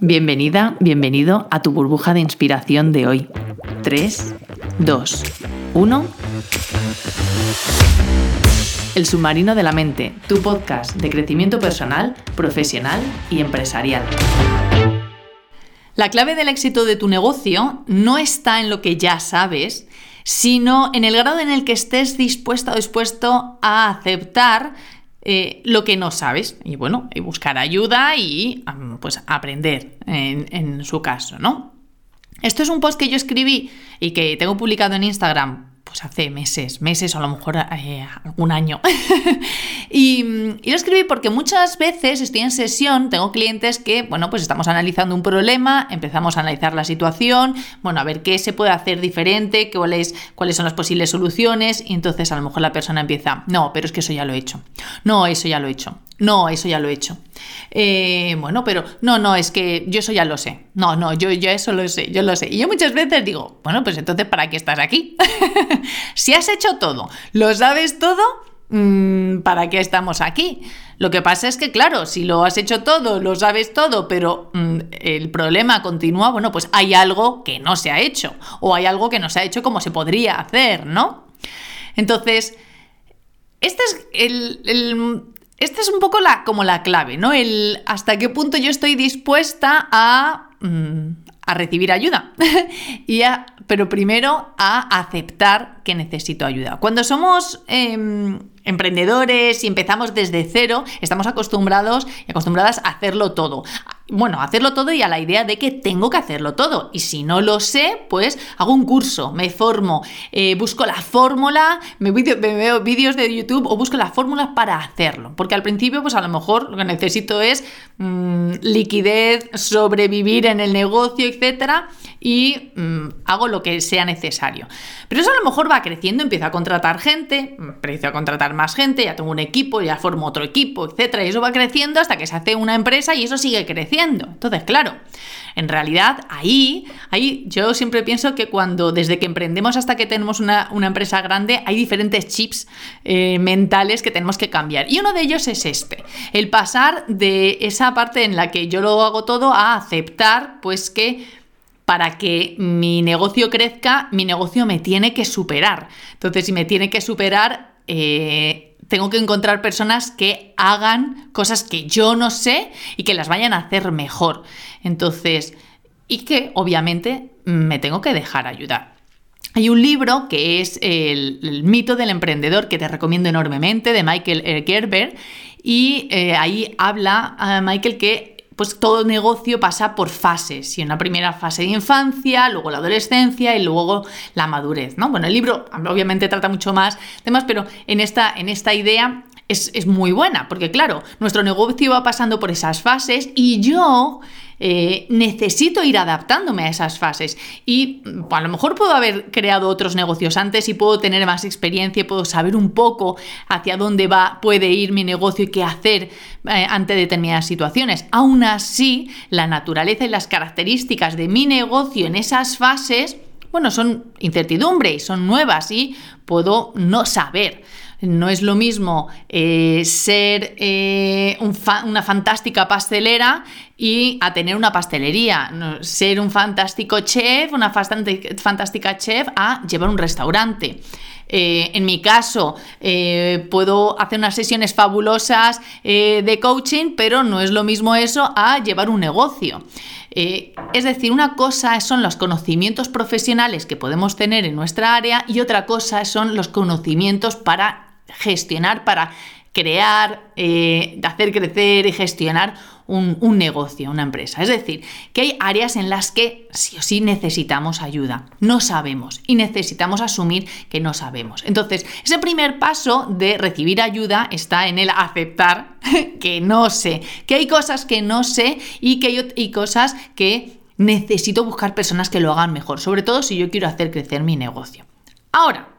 Bienvenida, bienvenido a tu burbuja de inspiración de hoy. 3, 2, 1. El submarino de la mente, tu podcast de crecimiento personal, profesional y empresarial. La clave del éxito de tu negocio no está en lo que ya sabes, sino en el grado en el que estés dispuesta o dispuesto a aceptar eh, lo que no sabes y bueno, y buscar ayuda y pues aprender en, en su caso, ¿no? Esto es un post que yo escribí y que tengo publicado en Instagram hace meses, meses o a lo mejor eh, algún año. y, y, lo escribí porque muchas veces estoy en sesión, tengo clientes que, bueno, pues estamos analizando un problema, empezamos a analizar la situación, bueno, a ver qué se puede hacer diferente, cuáles, cuáles son las posibles soluciones, y entonces a lo mejor la persona empieza, no, pero es que eso ya lo he hecho, no, eso ya lo he hecho, no, eso ya lo he hecho. Eh, bueno, pero no, no, es que yo eso ya lo sé. No, no, yo ya eso lo sé, yo lo sé. Y yo muchas veces digo, bueno, pues entonces, ¿para qué estás aquí? si has hecho todo, lo sabes todo, mm, ¿para qué estamos aquí? Lo que pasa es que, claro, si lo has hecho todo, lo sabes todo, pero mm, el problema continúa, bueno, pues hay algo que no se ha hecho, o hay algo que no se ha hecho como se podría hacer, ¿no? Entonces, este es el, esta es un poco la, como la clave, ¿no? El hasta qué punto yo estoy dispuesta a, mm, a recibir ayuda. y pero primero a aceptar que necesito ayuda. Cuando somos em, emprendedores y empezamos desde cero, estamos acostumbrados y acostumbradas a hacerlo todo. Bueno, a hacerlo todo y a la idea de que tengo que hacerlo todo. Y si no lo sé, pues hago un curso, me formo, eh, busco la fórmula, me, veo vídeos de YouTube o busco la fórmula para hacerlo. Porque al principio, pues a lo mejor lo que necesito es mm, liquidez, sobrevivir en el negocio, etcétera, y mm, hago lo que sea necesario. Pero eso a lo mejor va creciendo, empiezo a contratar gente, empiezo a contratar más gente, ya tengo un equipo, ya formo otro equipo, etcétera, y eso va creciendo hasta que se hace una empresa y eso sigue creciendo. Entonces, claro, en realidad ahí, ahí yo siempre pienso que cuando desde que emprendemos hasta que tenemos una, empresa grande, hay diferentes chips eh, mentales que tenemos que cambiar. Y uno de ellos es este, el pasar de esa parte en la que yo lo hago todo a aceptar pues que para que mi negocio crezca, mi negocio me tiene que superar. Entonces, si me tiene que superar, eh, tengo que encontrar personas que hagan cosas que yo no sé y que las vayan a hacer mejor. Entonces, y que obviamente me tengo que dejar ayudar. Hay un libro que es el, mito del emprendedor que te recomiendo enormemente de Michael Gerber y eh, ahí habla a Michael que pues todo negocio pasa por fases, y una primera fase de infancia, luego la adolescencia y luego la madurez, ¿no? Bueno, el libro obviamente trata mucho más temas, pero en esta, en esta idea es, es muy buena, porque claro, nuestro negocio va pasando por esas fases y yo eh, necesito ir adaptándome a esas fases. Y mm, a lo mejor puedo haber creado otros negocios antes y puedo tener más experiencia, puedo saber un poco hacia dónde va, puede ir mi negocio y qué hacer eh, ante determinadas situaciones. Aún así, la naturaleza y las características de mi negocio en esas fases, bueno, son incertidumbre son nuevas y puedo no saber. No es lo mismo eh, ser eh, una fantástica pastelera y a tener una pastelería. ser un fantástico chef, una fantástica chef, a llevar un restaurante. Eh, en mi caso, puedo hacer unas sesiones fabulosas de coaching, pero no es lo mismo eso a llevar un negocio. es decir, una cosa son los conocimientos profesionales que podemos tener en nuestra área y otra cosa son los conocimientos para gestionar, para crear, eh, hacer crecer y gestionar un, negocio, una empresa. Es decir, que hay áreas en las que sí o sí necesitamos ayuda, no sabemos y necesitamos asumir que no sabemos. Entonces, ese primer paso de recibir ayuda está en el aceptar que no sé, que hay cosas que no sé y que hay cosas que necesito buscar personas que lo hagan mejor, sobre todo si yo quiero hacer crecer mi negocio. Ahora,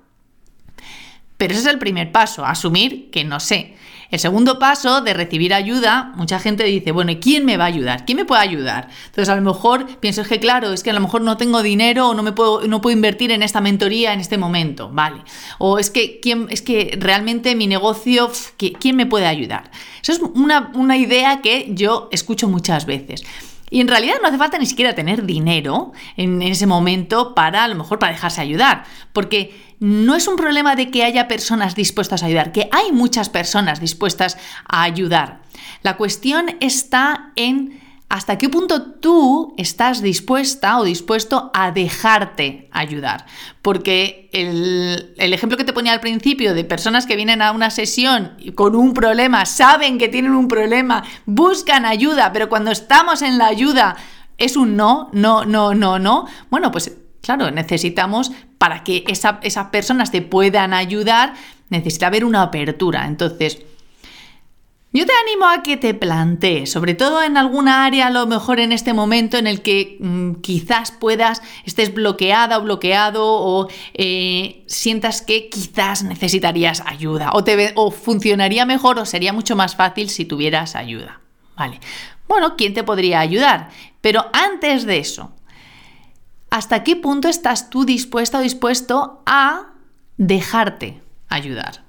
pero ese es el primer paso, asumir que no sé. El segundo paso de recibir ayuda, mucha gente dice, bueno, ¿y quién me va a ayudar? ¿Quién me puede ayudar? Entonces a lo mejor pienso, es que claro, es que a lo mejor no tengo dinero o no me puedo, no puedo invertir en esta mentoría en este momento, ¿vale? O es que, ¿quién, es que realmente mi negocio, ¿quién me puede ayudar? Eso es una, una idea que yo escucho muchas veces. Y en realidad no hace falta ni siquiera tener dinero en ese momento para a lo mejor para dejarse ayudar, porque no es un problema de que haya personas dispuestas a ayudar, que hay muchas personas dispuestas a ayudar. La cuestión está en hasta qué punto tú estás dispuesta o dispuesto a dejarte ayudar. Porque el, ejemplo que te ponía al principio de personas que vienen a una sesión con un problema, saben que tienen un problema, buscan ayuda, pero cuando estamos en la ayuda es un no, no, no, no, no, bueno, pues claro, necesitamos para que esas personas te puedan ayudar, necesita haber una apertura. Entonces, yo te animo a que te plantees, sobre todo en alguna área, a lo mejor en este momento en el que mm, quizás puedas, estés bloqueada o bloqueado o eh, sientas que quizás necesitarías ayuda o, te, o funcionaría mejor o sería mucho más fácil si tuvieras ayuda. Vale. Bueno, ¿quién te podría ayudar? Pero antes de eso, ¿hasta qué punto estás tú dispuesta o dispuesto a dejarte ayudar?